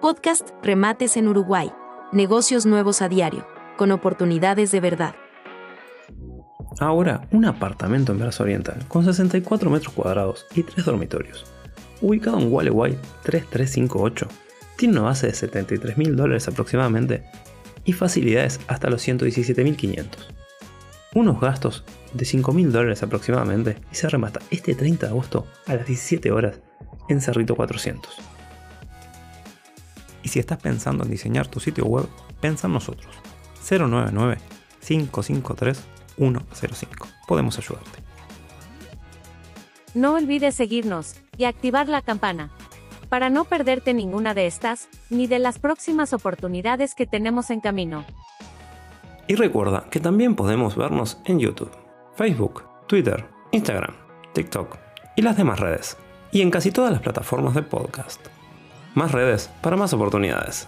Podcast Remates en Uruguay. Negocios nuevos a diario, con oportunidades de verdad. Ahora, un apartamento en Verso Oriental con 64 metros cuadrados y 3 dormitorios, ubicado en Gualeguay 3358, tiene una base de 73 mil dólares aproximadamente y facilidades hasta los 117.500. Unos gastos de 5 mil dólares aproximadamente y se remata este 30 de agosto a las 17 horas en Cerrito 400. Y si estás pensando en diseñar tu sitio web, piensa en nosotros. 099 553 105. Podemos ayudarte. No olvides seguirnos y activar la campana para no perderte ninguna de estas, ni de las próximas oportunidades que tenemos en camino. Y recuerda que también podemos vernos en YouTube, Facebook, Twitter, Instagram, TikTok y las demás redes, y en casi todas las plataformas de podcast. Más redes para más oportunidades.